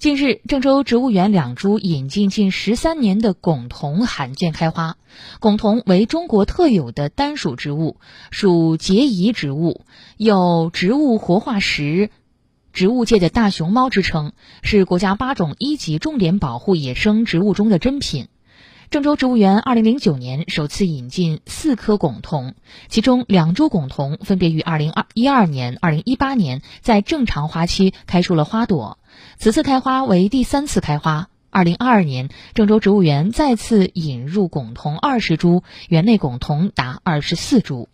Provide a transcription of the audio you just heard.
近日，郑州植物园两株引进近十三年的珙桐罕见开花。珙桐为中国特有的单属植物，属孑遗植物，有“植物活化石”、“植物界的大熊猫”之称，是国家八种一级重点保护野生植物中的珍品。郑州植物园二零零九年首次引进四棵珙桐，其中两株珙桐分别于二零二一二年、二零一八年在正常花期开出了花朵，此次开花为第三次开花。二零二二年，郑州植物园再次引入珙桐二十株，园内珙桐达二十四株。